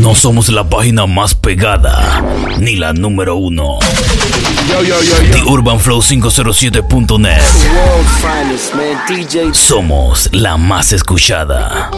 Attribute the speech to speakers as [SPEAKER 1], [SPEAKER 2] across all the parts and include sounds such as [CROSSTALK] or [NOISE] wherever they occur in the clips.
[SPEAKER 1] No somos la página más pegada, ni la número uno.
[SPEAKER 2] Yo, yo, yo,
[SPEAKER 1] The Urban Flow 507.net. Somos la más escuchada.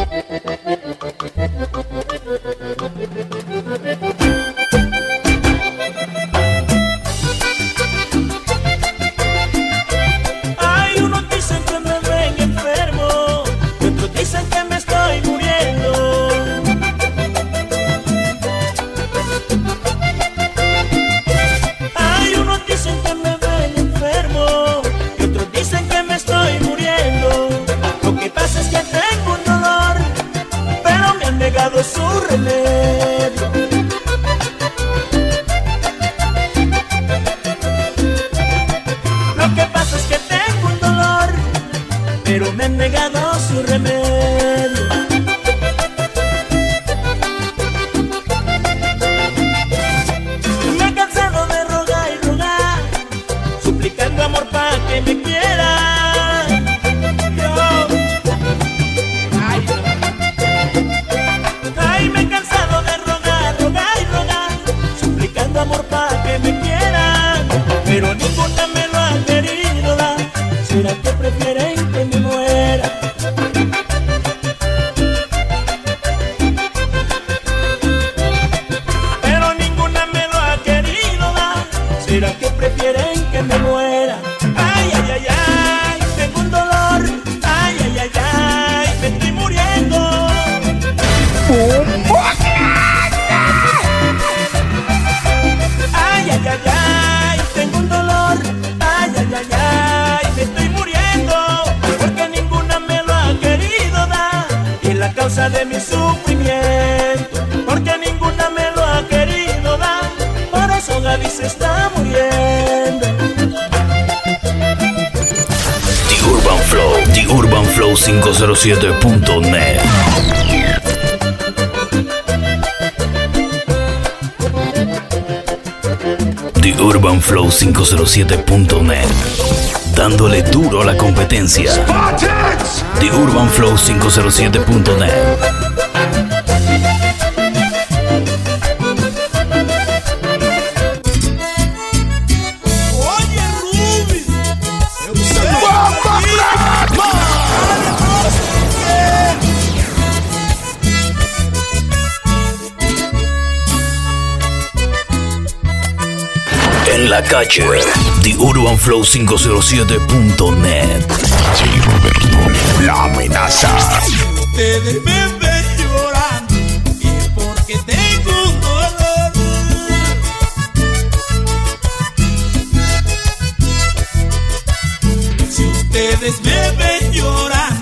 [SPEAKER 1] UrbanFlow507.net. Dándole duro a la competencia. The UrbanFlow507.net. la calle. The Urban Flow 507.net.
[SPEAKER 3] DJ Roberto, la amenaza.
[SPEAKER 4] Ustedes me ven llorando y es porque tengo un dolor. Si ustedes me ven llorando.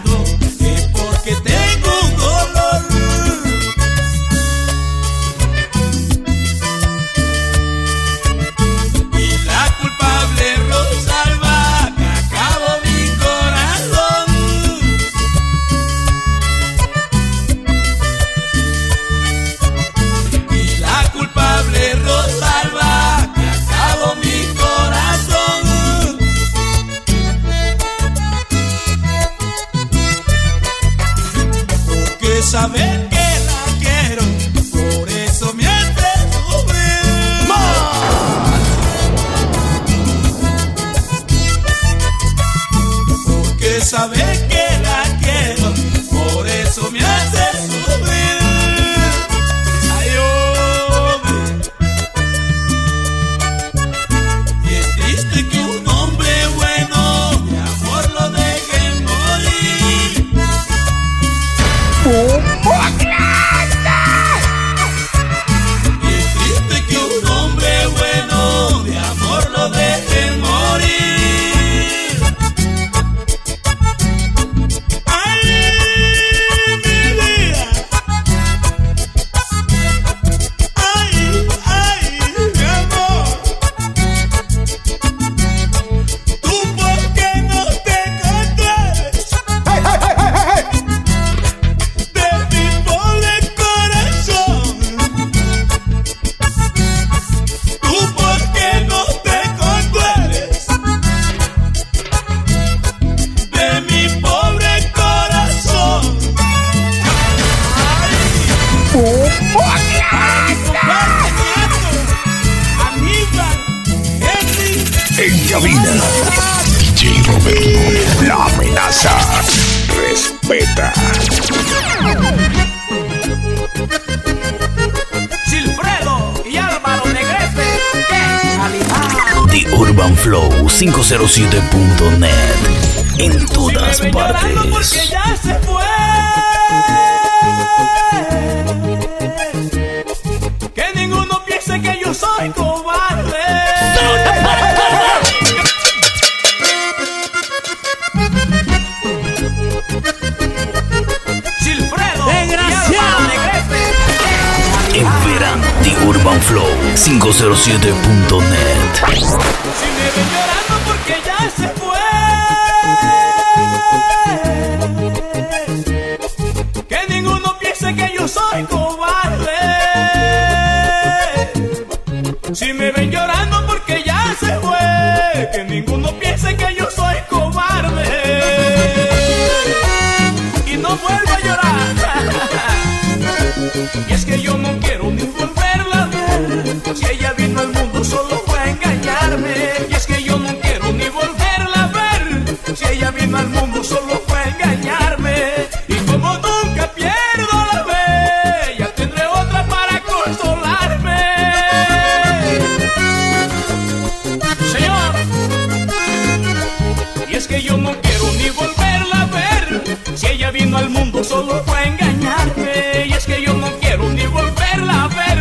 [SPEAKER 1] solo fue engañarme. Y es que yo no quiero ni volverla a ver.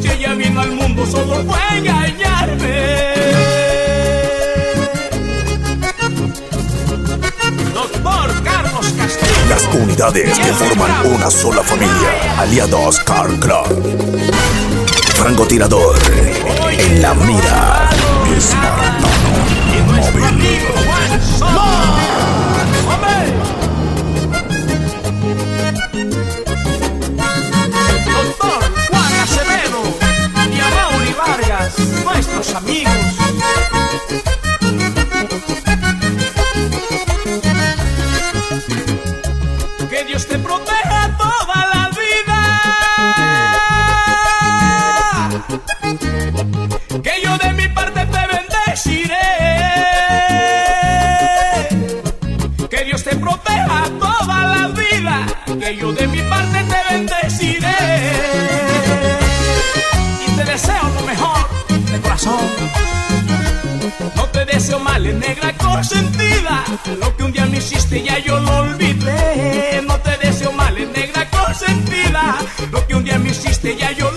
[SPEAKER 1] Si ella vino al mundo, solo fue engañarme. Doctor Carlos Castillo.
[SPEAKER 3] Las comunidades que forman una sola familia. Aliados Car Club. Francotirador. En la mira. Espartano. Móvil.
[SPEAKER 1] amigos. Lo que un día me hiciste ya yo lo olvidé. No te deseo mal, negra consentida. Lo que un día me hiciste ya yo lo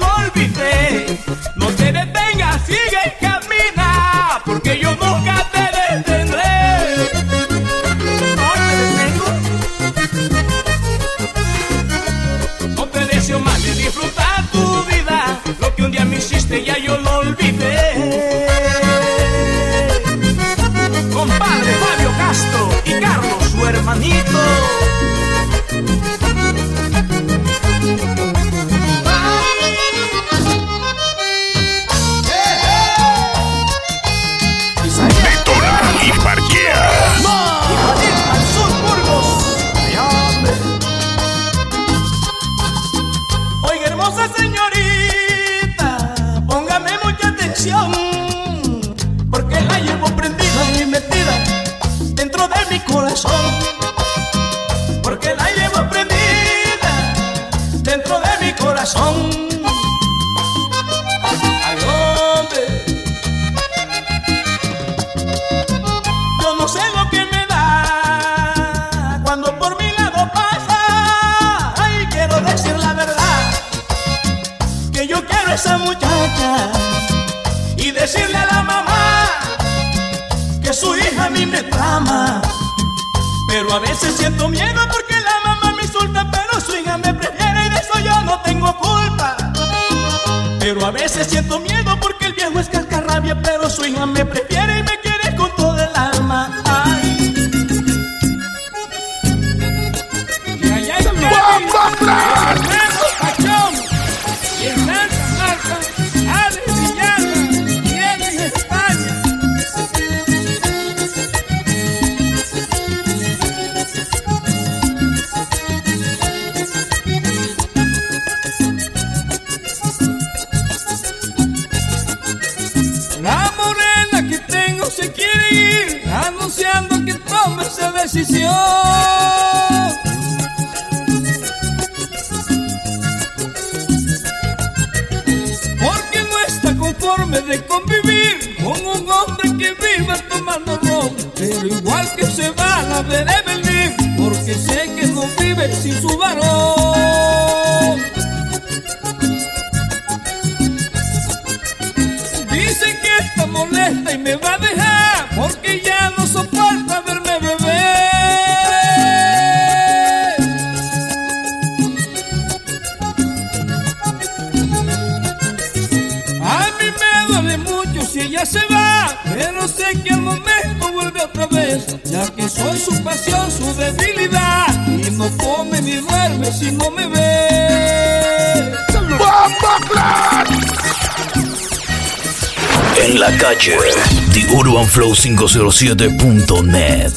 [SPEAKER 2] flow507.net.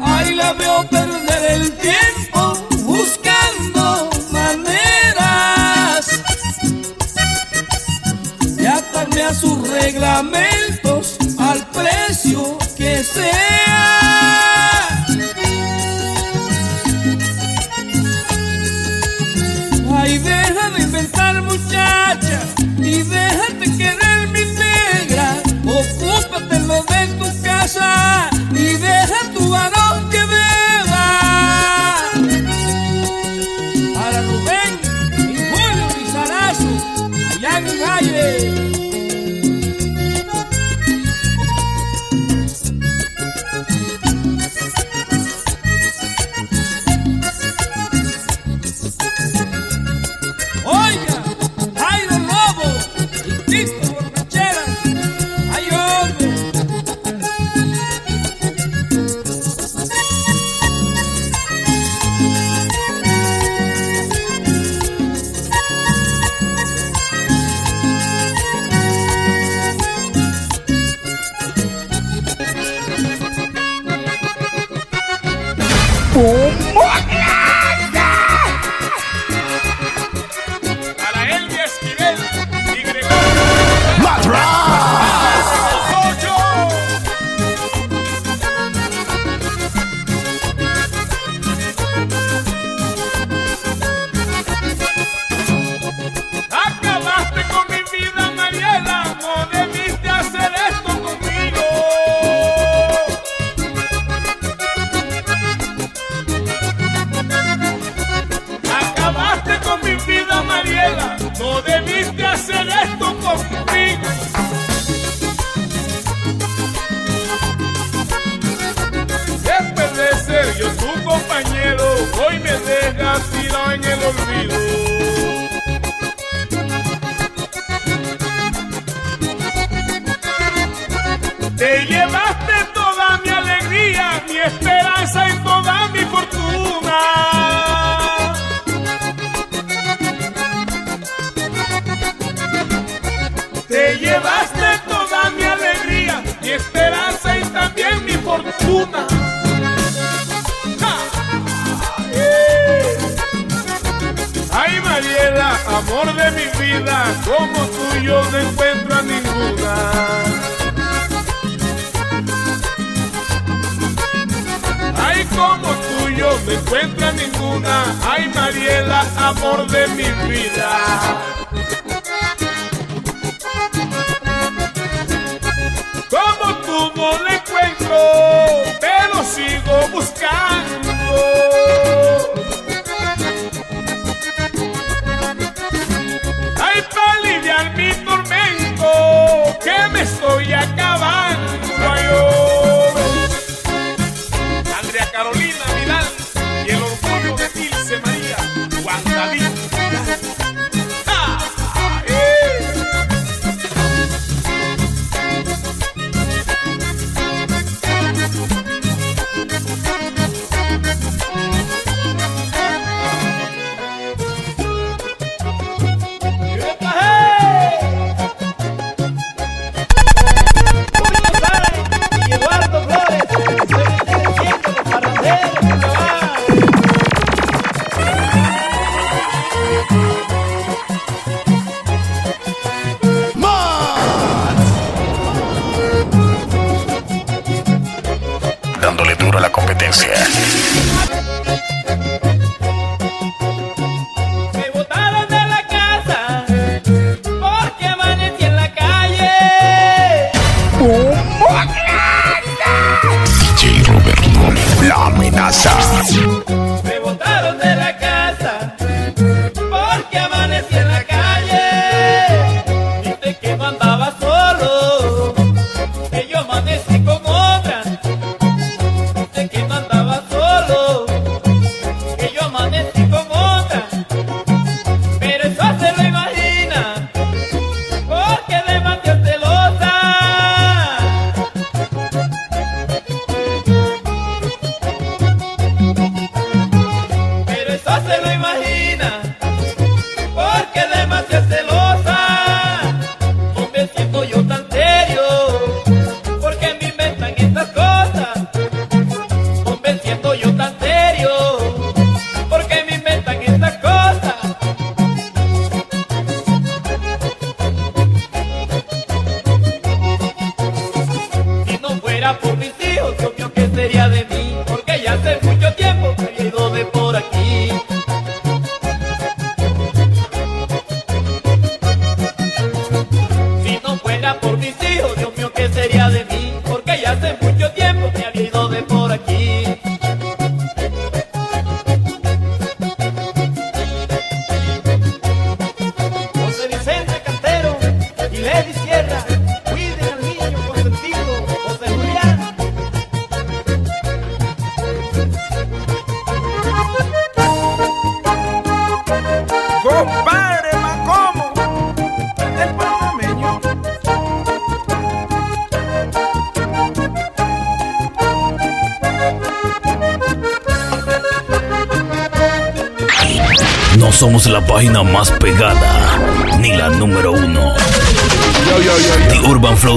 [SPEAKER 5] Ahí la veo perder el tiempo buscando maneras de atarme a sus reglamentos al precio que sea.
[SPEAKER 4] 三 Te llevaste toda mi alegría, mi esperanza y toda mi fortuna. Te llevaste toda mi alegría, mi esperanza y también mi fortuna. Ay Mariela, amor de mi vida, como tuyo no encuentro a ninguna. no encuentra ninguna. Ay, Mariela, amor de mi vida.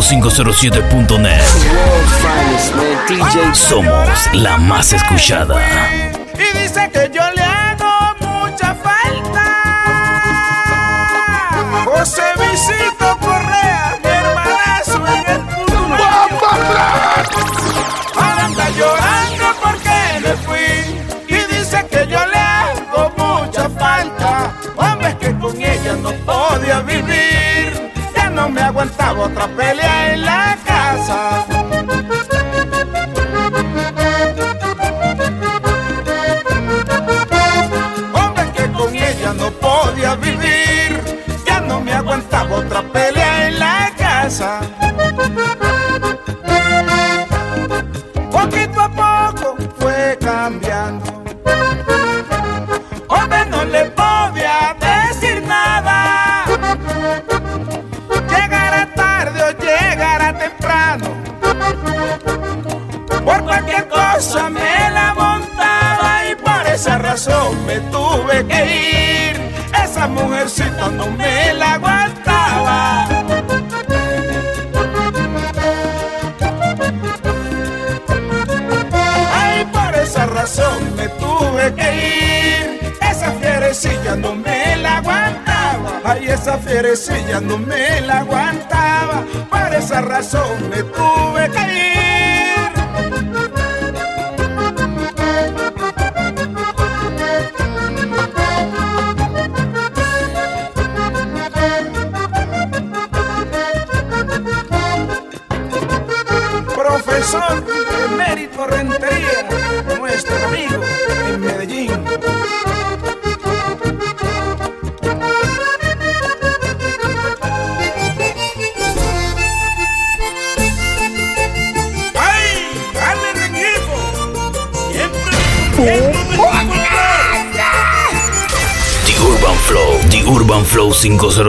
[SPEAKER 2] 507.net. Somos la más escuchada.
[SPEAKER 6] Y dice que yo le hago mucha falta. José Vicito Correa, mi hermanazo en el fútbol. Ahora anda llorando porque me fui. Y dice que yo le hago mucha falta. Hombre, que con ella no podía vivir. Ya no me aguantaba otra pelea.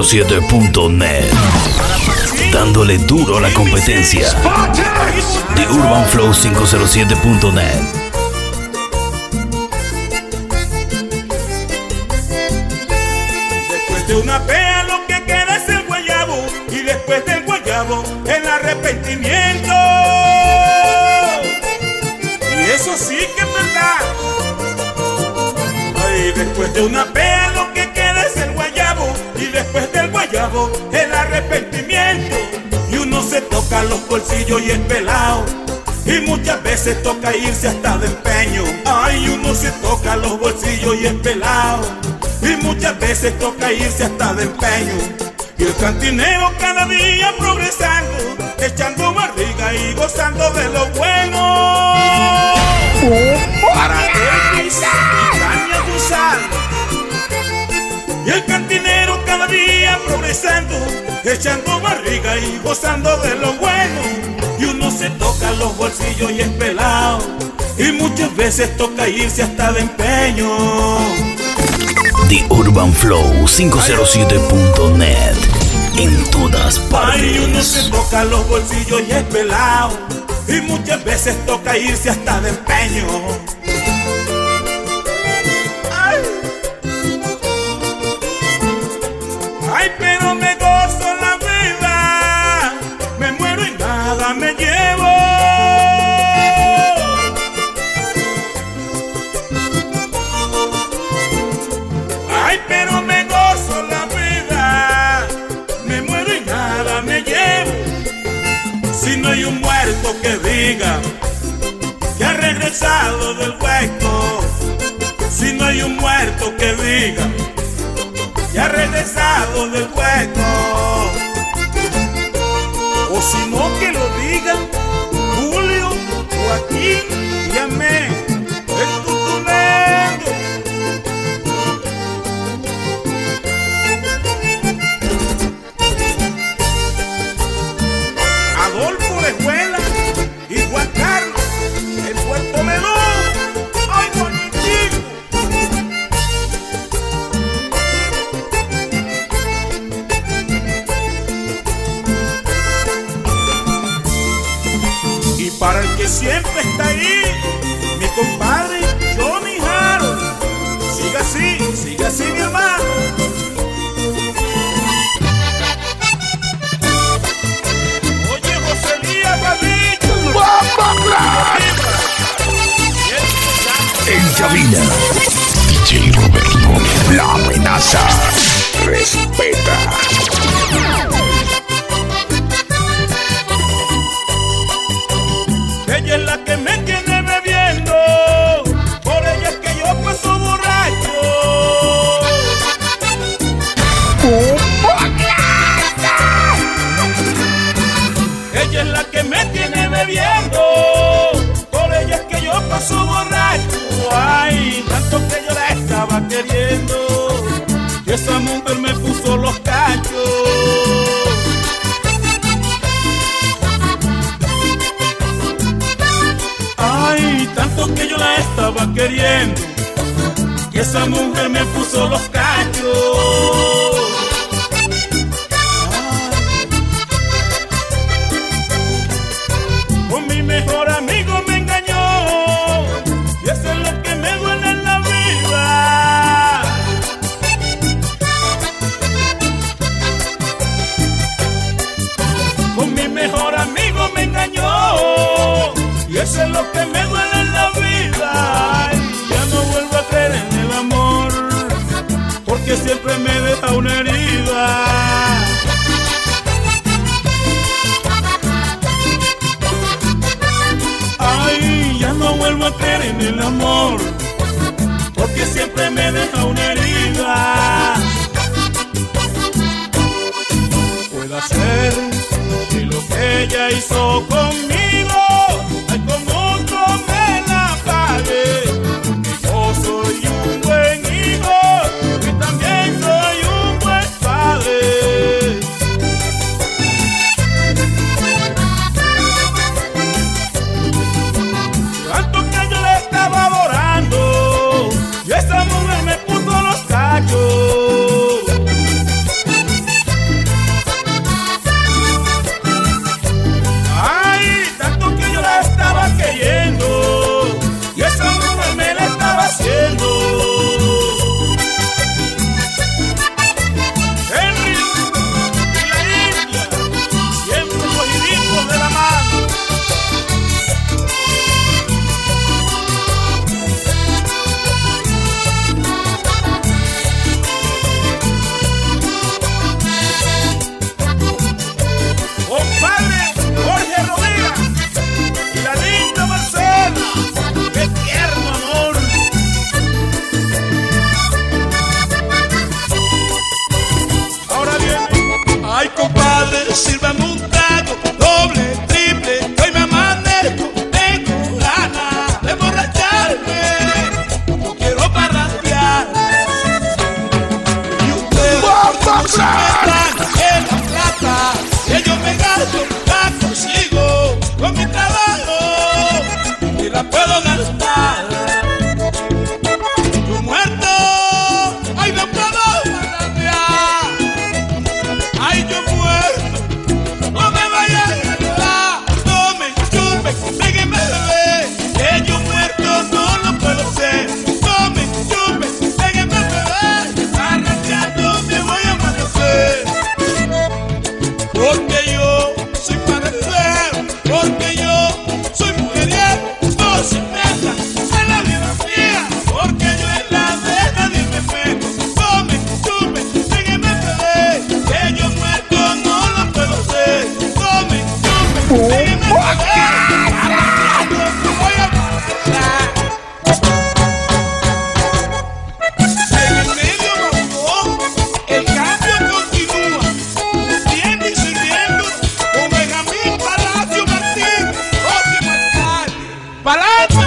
[SPEAKER 6] 947.net. Dándole duro a la competencia.
[SPEAKER 2] The Urban Flow 507.net.
[SPEAKER 6] Después de una pea lo que queda es el guayabo y después del guayabo el arrepentimiento. Y eso sí que es verdad. Ay, después de una pea el arrepentimiento. Y uno se toca los bolsillos y es pelado.
[SPEAKER 4] Y muchas veces toca irse hasta de empeño. Ay, uno se toca los bolsillos y es pelado. Y muchas veces toca irse hasta de empeño. Y el cantinero cada día progresando, echando barriga y gozando de lo bueno. Para Elvis y Tania y el cantinero cada día progresando, echando barriga y gozando de lo bueno. Y uno se toca los bolsillos y es pelado. Y muchas veces toca irse hasta de empeño.
[SPEAKER 2] The Urban Flow 507.net. En todas
[SPEAKER 4] Ay, uno
[SPEAKER 2] partes.
[SPEAKER 4] se toca los bolsillos y es pelado. Y muchas veces toca irse hasta de empeño. Que diga que ha regresado del hueco. Si no hay un muerto que diga que ha regresado del hueco. O si no que lo digan Julio, Joaquín compadre Johnny Harold. Siga así, siga así, mi hermano. Oye, José Lía Padilla.
[SPEAKER 3] En cabina. DJ Roberto. La amenaza. Respeta.
[SPEAKER 4] Por ella es que yo paso borracho. Ay, tanto que yo la estaba queriendo, que esa mujer me puso los cachos. Ay, tanto que yo la estaba queriendo, que esa mujer me puso los cachos. El amor Porque siempre me deja una herida. Pueda ser que lo que ella hizo conmigo, Balance!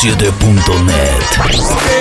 [SPEAKER 4] 507.net.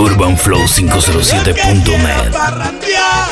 [SPEAKER 2] urbanflow507.net.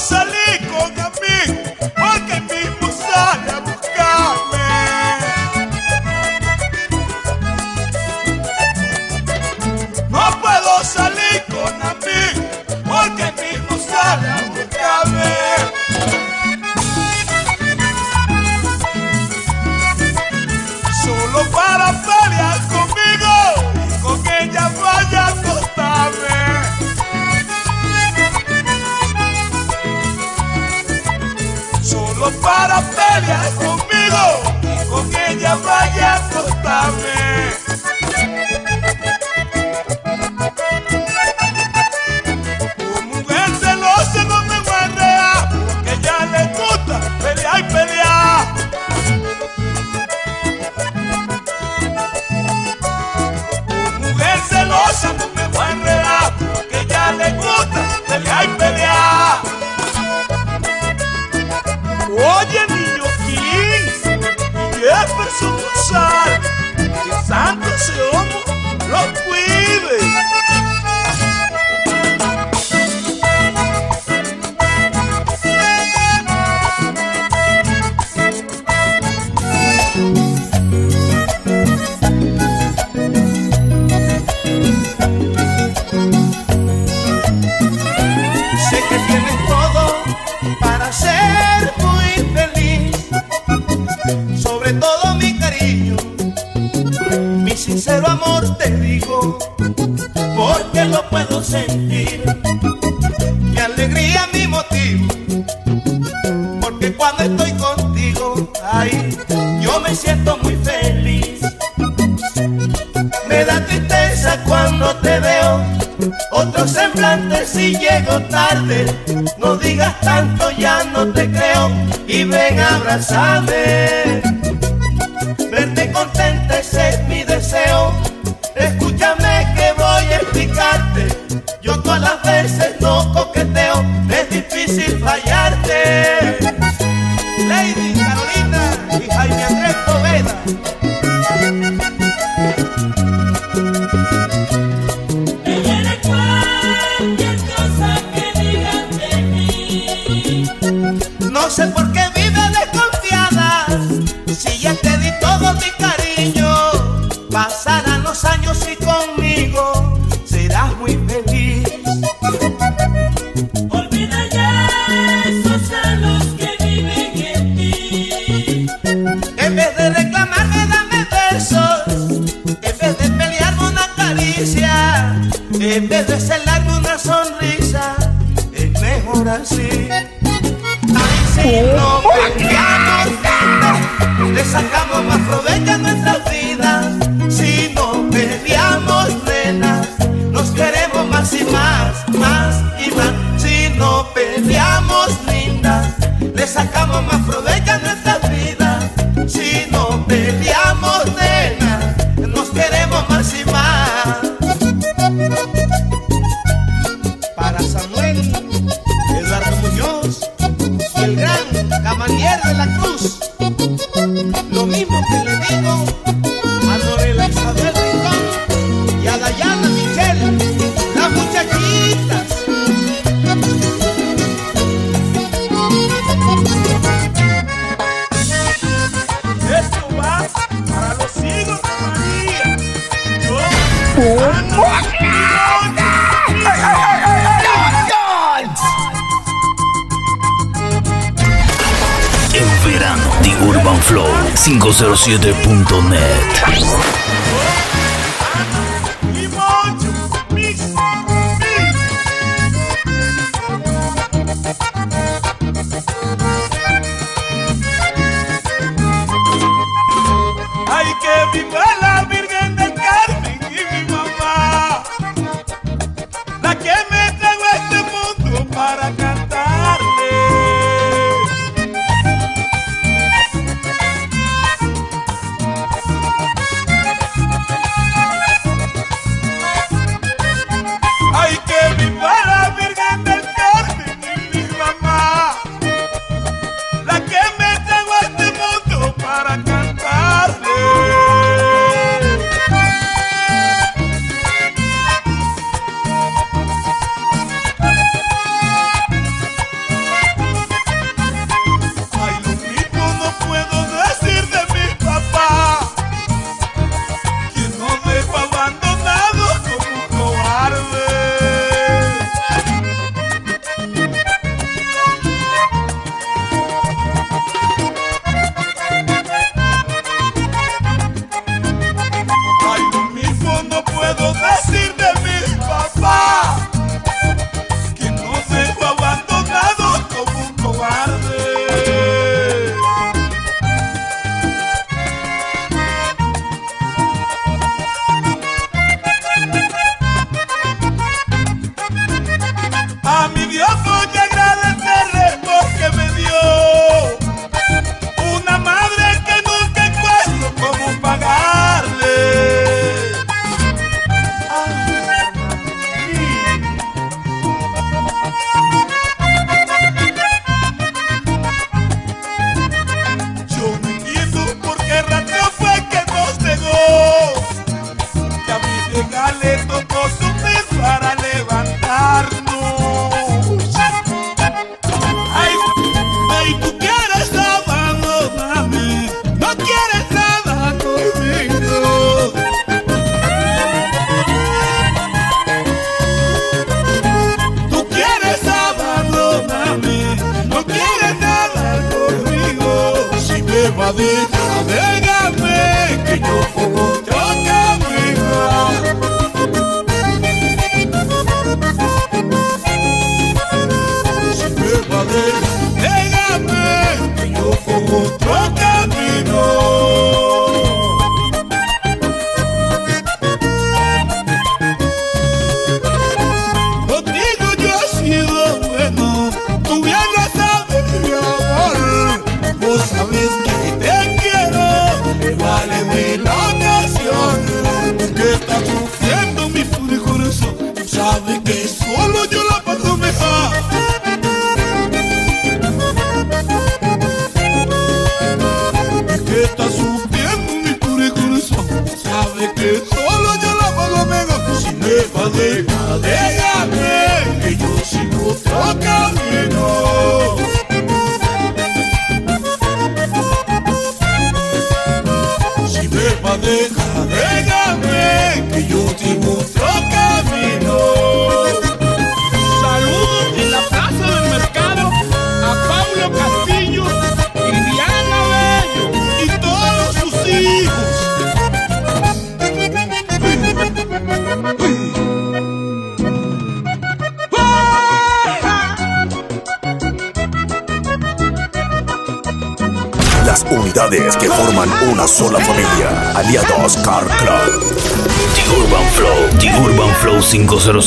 [SPEAKER 1] salir veces no coqueteo, es difícil fallarte.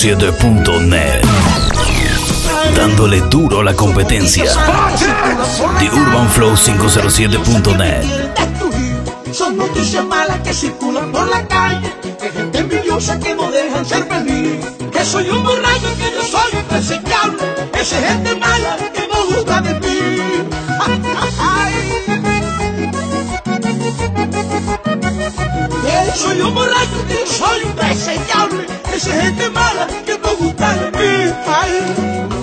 [SPEAKER 2] TheUrbanFlow507.net. Dándole duro a la competencia. The UrbanFlow507.net.
[SPEAKER 7] Son noticias malas que circulan por la calle, de gente envidiosa que no dejan ser feliz. Que soy un borracho, que yo soy impresentable, esa gente mala que no gusta de mí. [LAUGHS] Que soy un borracho, que soy impresentable, esa gente mala que no gusta de mí. Ay,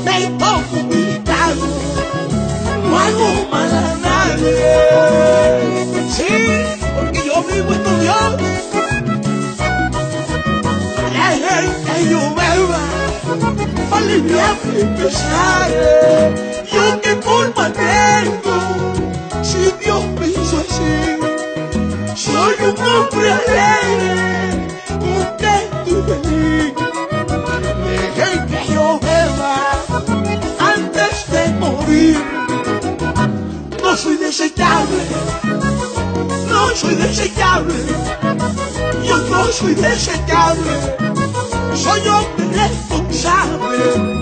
[SPEAKER 7] me trago, no hago mal a nadie. Sí, porque yo vivo estudiando. La gente yo beba, para aliviar mi pesar. Yo qué culpa tengo, si Dios me así. Soy un hombre alegre, no soy desechable. Yo no soy desechable. Soy hombre responsable.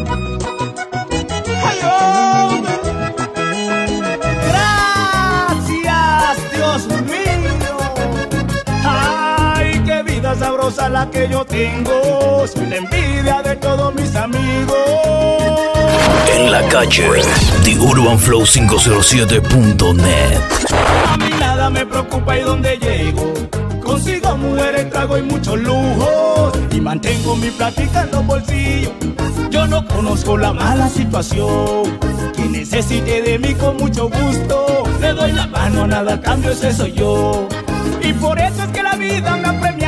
[SPEAKER 1] Sabrosa la que yo tengo. Soy la envidia de todos mis amigos.
[SPEAKER 2] En la calle, The UrbanFlow507.net.
[SPEAKER 1] A mí nada me preocupa y donde llego. Consigo mujeres, trago y muchos lujos. Y mantengo mi plática en los bolsillos. Yo no conozco la mala situación. Quien necesite de mí con mucho gusto. Le doy la mano, nada cambio, ese soy yo. Y por eso es que la vida me ha premiado.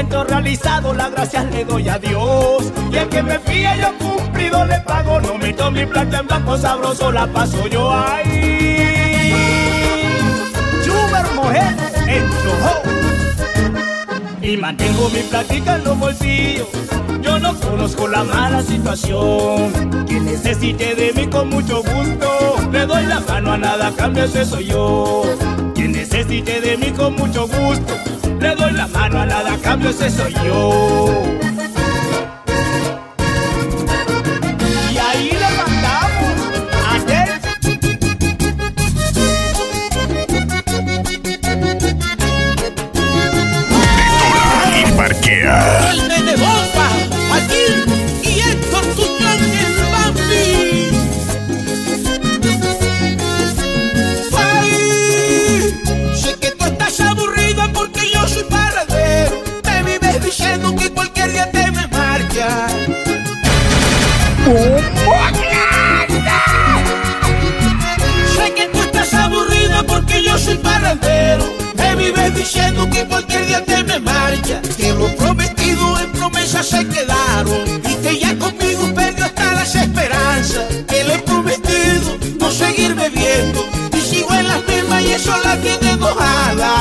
[SPEAKER 1] Siento realizado, las gracias le doy a Dios. Y el que me fía yo cumplido le pago. No meto mi plata en blanco sabroso, la paso yo ahí. Suber mujer. Y mantengo mi plática en los bolsillos. Yo no conozco la mala situación. Quien necesite de mí con mucho gusto. Le doy la mano a nada, cambio ese soy yo. Quien necesite de mí con mucho gusto. Le doy la mano a nada, cambio ese soy yo.
[SPEAKER 7] Se quedaron. Y que ya conmigo perdió hasta las esperanzas. Que le he prometido no seguir bebiendo. Y sigo en las mismas y eso la tiene enojada.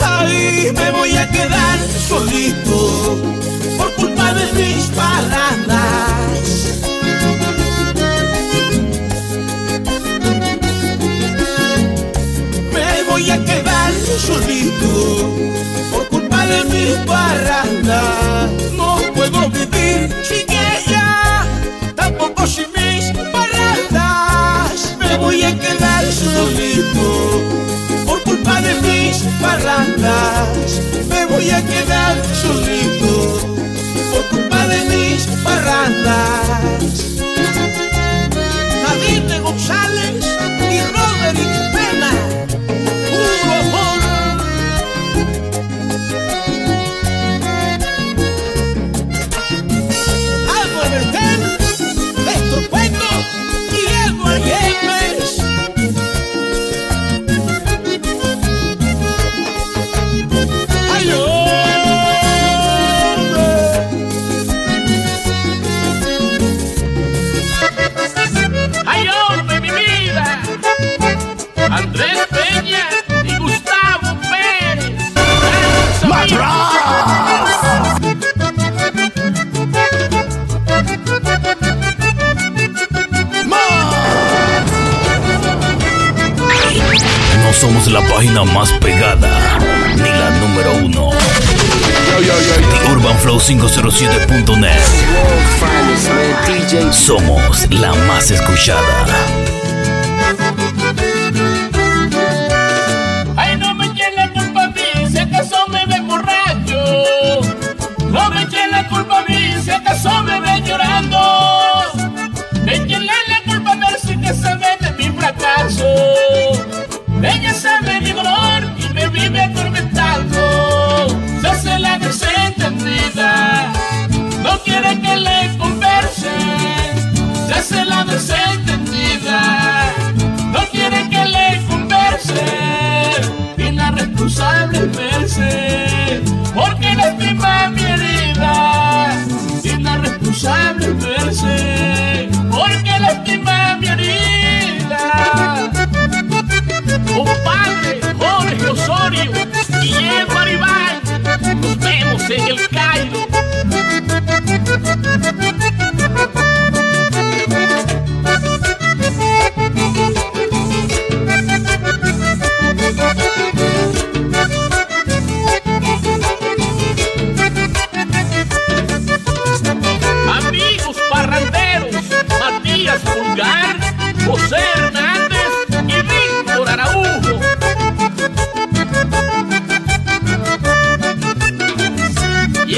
[SPEAKER 7] Ay, me voy a quedar solito por culpa de mis parrandas. Solito por culpa de mis parrandas. No puedo vivir sin ella, tampoco sin mis parrandas. Me voy a quedar solito por culpa de mis parrandas. Me voy a quedar solito por culpa de mis parrandas.
[SPEAKER 2] Somos la página más pegada, ni la número uno.
[SPEAKER 8] Yo, yo, yo, yo.
[SPEAKER 2] The UrbanFlow507.net.
[SPEAKER 8] World finest, man. DJ
[SPEAKER 2] Somos la más escuchada.
[SPEAKER 9] Vive atormentando. Se hace la desentendida, no quiere que le converse. Se hace la desentendida, no quiere que le converse. Y la responsable es verse, porque lastima mi herida. Y la responsable es verse, porque lastima mi herida. Nos vemos en el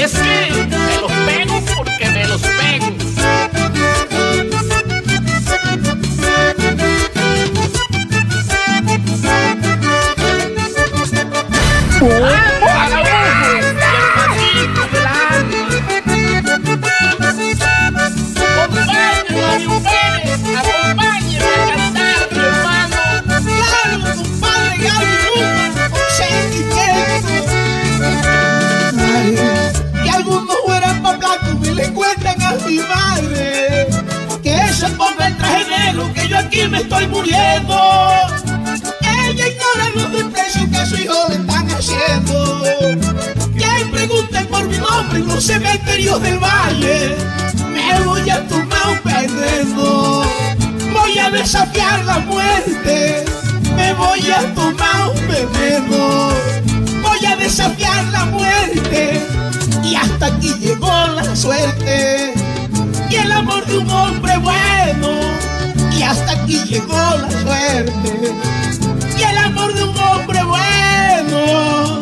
[SPEAKER 9] Y mi
[SPEAKER 7] madre que se ponga el traje negro que yo aquí me estoy muriendo. Ella ignora los desprecios que a su hijo le están haciendo. Que pregunten por mi nombre en los cementerios del valle. Me voy a tomar un veneno. Voy a desafiar la muerte. Me voy a tomar un veneno. Voy a desafiar la muerte. Y hasta aquí llegó la suerte. Y el amor de un hombre bueno. Y hasta aquí llegó la suerte. Y el amor de un hombre bueno.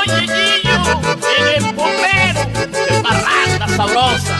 [SPEAKER 9] Oye, Gillo, en el bombero de parranda sabrosa.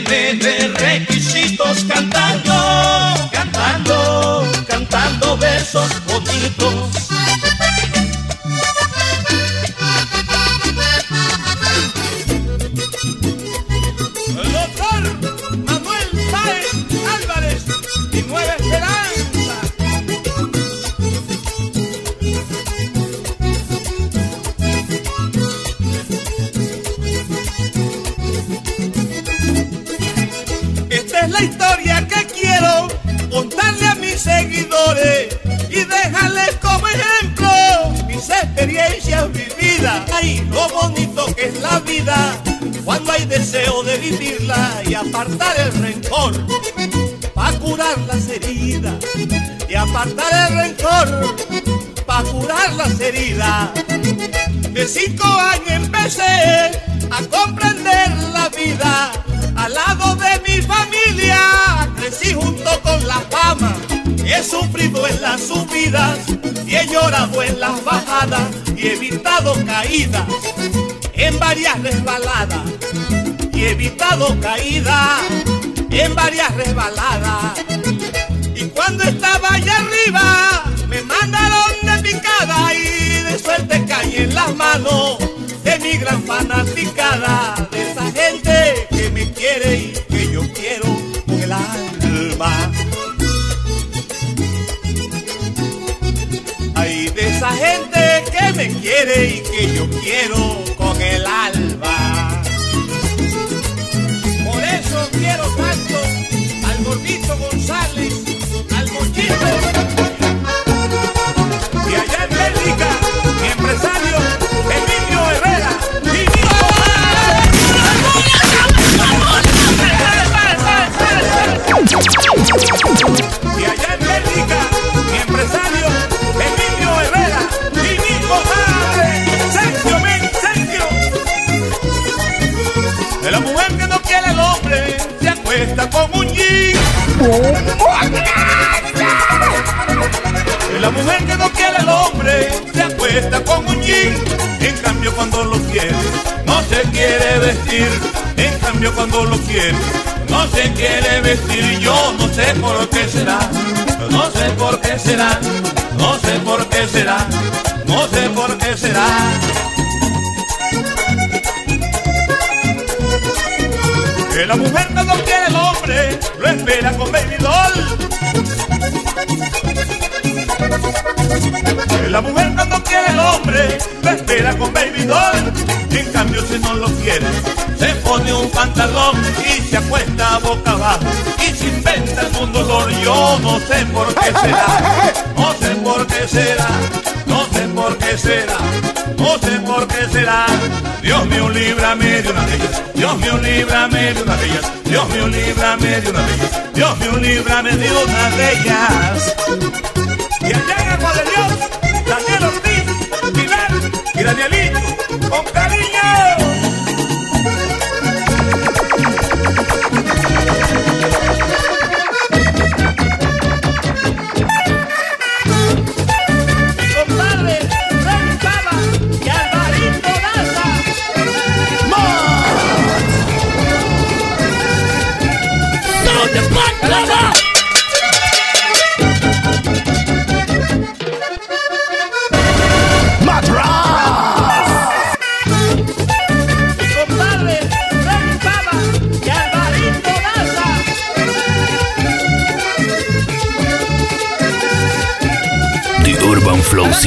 [SPEAKER 1] Me llené de apartar el rencor. Pa' curar las heridas y apartar el rencor. Pa' curar las heridas. De cinco años empecé a comprender la vida al lado de mi familia. Crecí junto con la fama. He sufrido en las subidas y he llorado en las bajadas y he evitado caídas en varias resbaladas y he evitado caídas en varias resbaladas. Y cuando estaba allá arriba me mandaron de picada y de suerte caí en las manos de mi gran fanaticada, de esa gente que me quiere y que yo quiero con el alma. Ay, de esa gente que me quiere y que yo quiero gordito González, al mochito. Y allá en Bélgica, acuesta con un jean. En cambio cuando lo quiere, no se quiere vestir. En cambio cuando lo quiere, no se quiere vestir. Yo no sé por qué será, no sé por qué será, no sé por qué será, no sé por qué será. Que la mujer cuando quiere el hombre lo espera con baby doll. La mujer cuando quiere el hombre lo espera con baby doll. En cambio si no lo quiere, se pone un pantalón y se acuesta boca abajo y se inventa un dolor. Yo no sé por qué [LAUGHS] será, no sé por qué será, no sé por qué será, no sé por qué será. Dios mío, líbrame de una de ellas. Dios mío, líbrame de una de ellas. Dios mío, líbrame de una de ellas. Dios mío, líbrame de una de ellas. Y allá en Agua de Dios, Daniel Ortiz, Pilar y Danielito,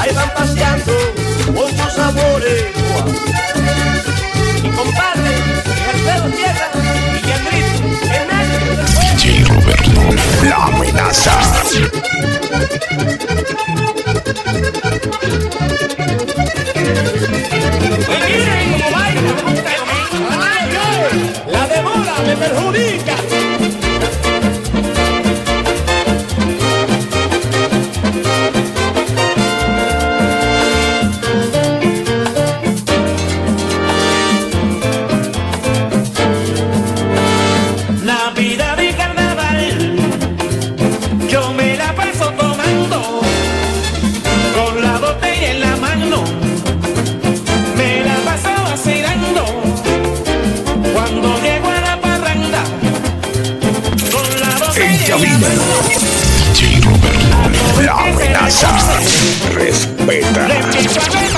[SPEAKER 1] ahí van paseando sus sabores. Mi compadre, Alfredo Tierra y medio del fuego.
[SPEAKER 10] DJ Roberto.
[SPEAKER 3] La amenaza.
[SPEAKER 1] Respeta.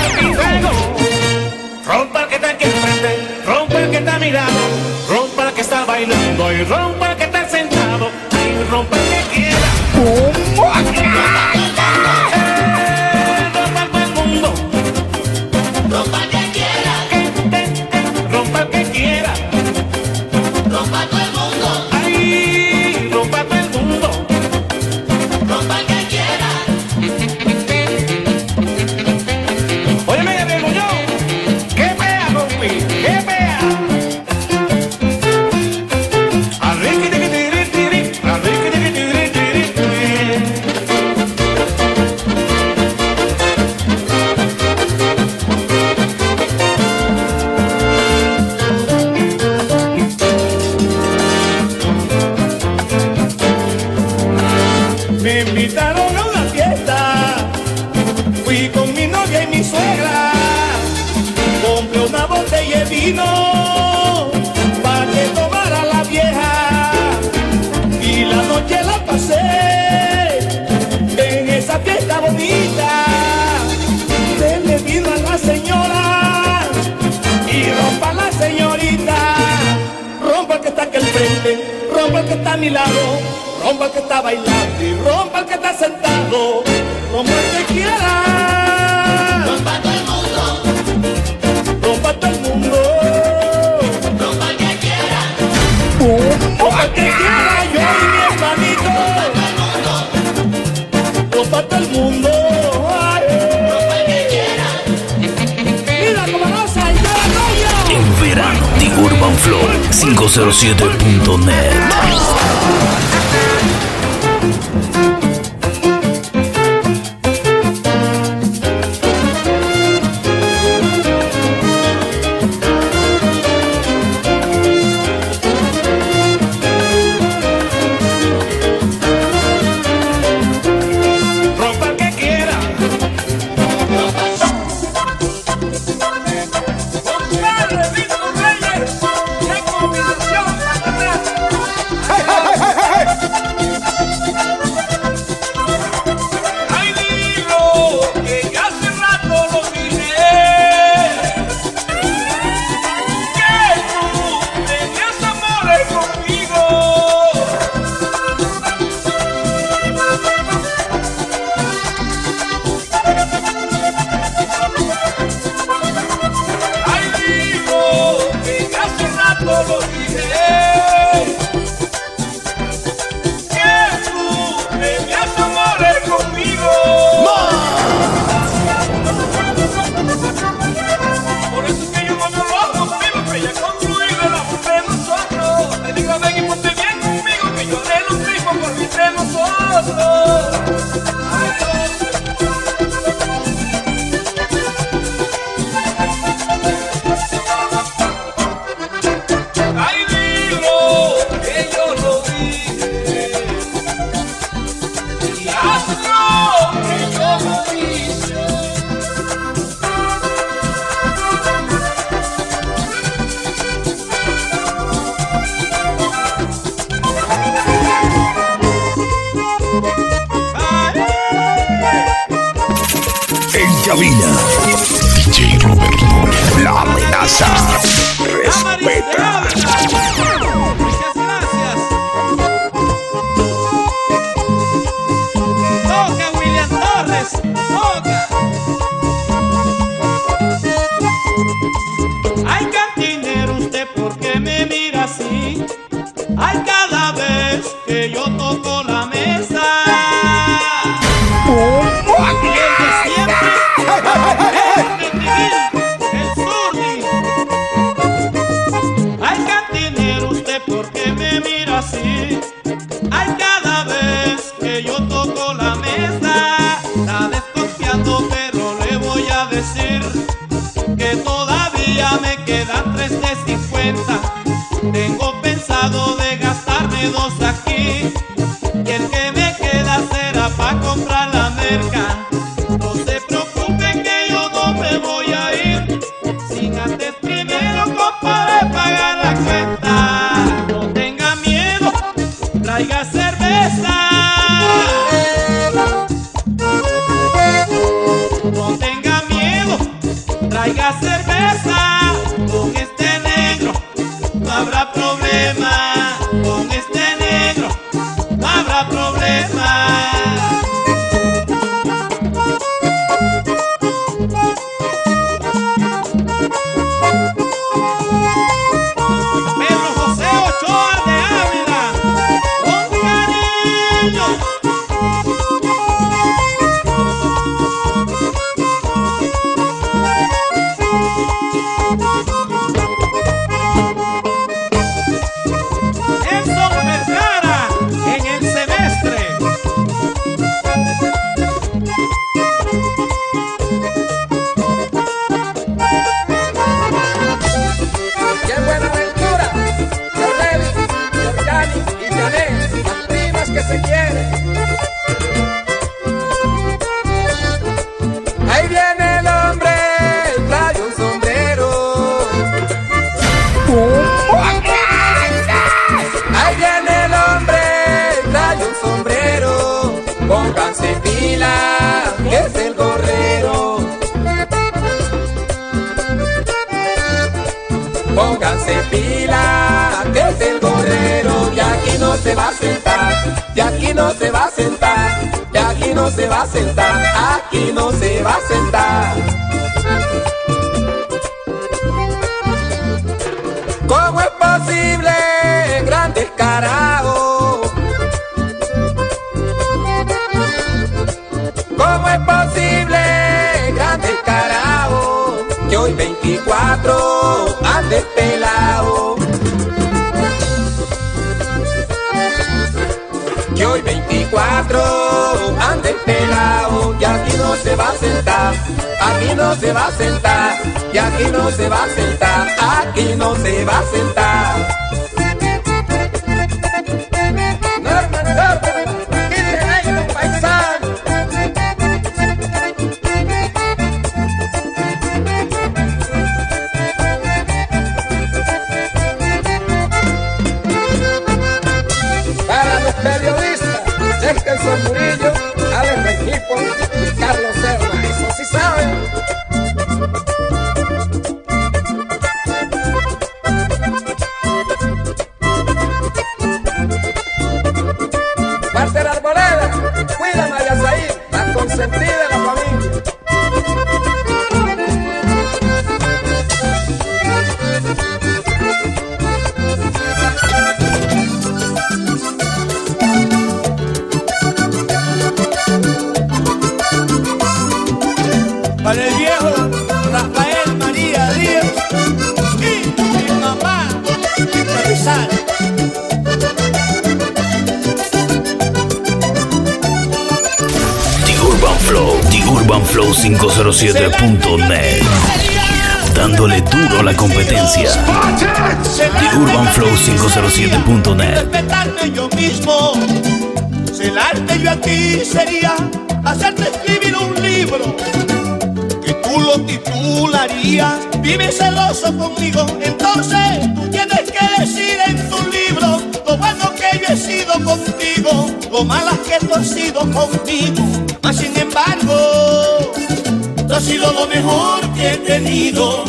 [SPEAKER 1] Mejor que he tenido.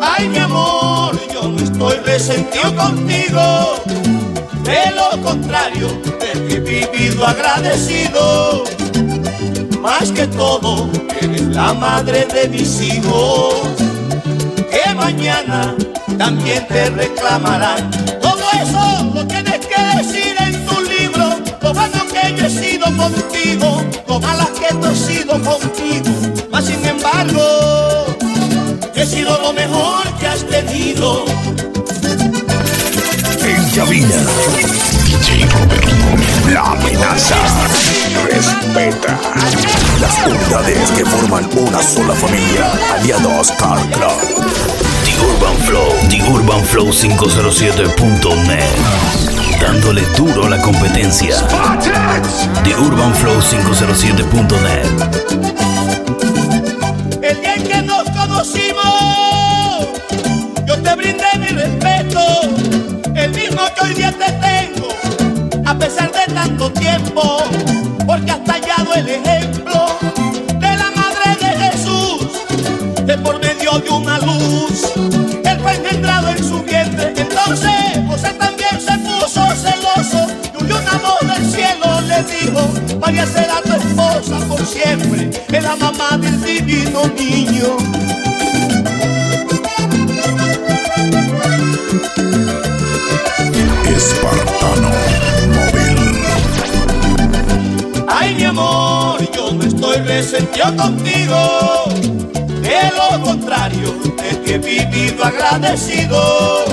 [SPEAKER 1] Ay, mi amor, yo no estoy resentido contigo. De lo contrario, he vivido agradecido. Más que todo, eres la madre de mis hijos. Que mañana también te reclamarán. Todo eso lo tienes que decir en tu libro. Lo bueno que yo he sido contigo, lo malas que tú has sido contigo. Mas sin embargo, he sido lo mejor que has tenido.
[SPEAKER 3] En cabina, DJ Robert, la amenaza. Respeta. Las unidades que forman una sola familia, aliados Car Club.
[SPEAKER 2] The Urban Flow, The Urban Flow 507.net. Dándole duro a la competencia. The Urban Flow 507.net.
[SPEAKER 1] El día en que nos conocimos, yo te brindé mi respeto, el mismo que hoy día te tengo, a pesar de tanto tiempo, dijo, María será tu esposa por siempre, es la mamá del divino niño.
[SPEAKER 3] Espartano Móvil.
[SPEAKER 1] Ay, mi amor, yo no estoy resentido contigo. De lo contrario, es que he vivido agradecido.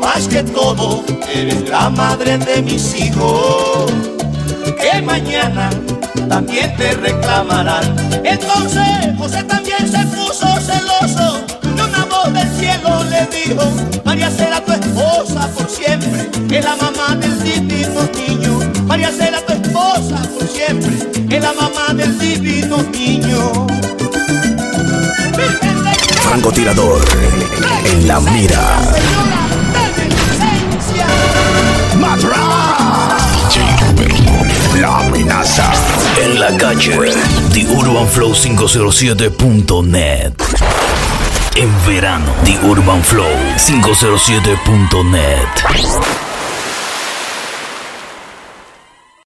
[SPEAKER 1] Más que todo, eres la madre de mis hijos. Que mañana también te reclamarán. Entonces, José también se puso celoso. Y una voz del cielo le dijo: María será tu esposa por siempre. Es la mamá del divino niño. María será tu esposa por siempre. Es la mamá del divino niño. Virgen de
[SPEAKER 3] Francotirador en la mira. La amenaza.
[SPEAKER 2] En la calle. TheUrbanFlow507.net. En verano. TheUrbanFlow507.net.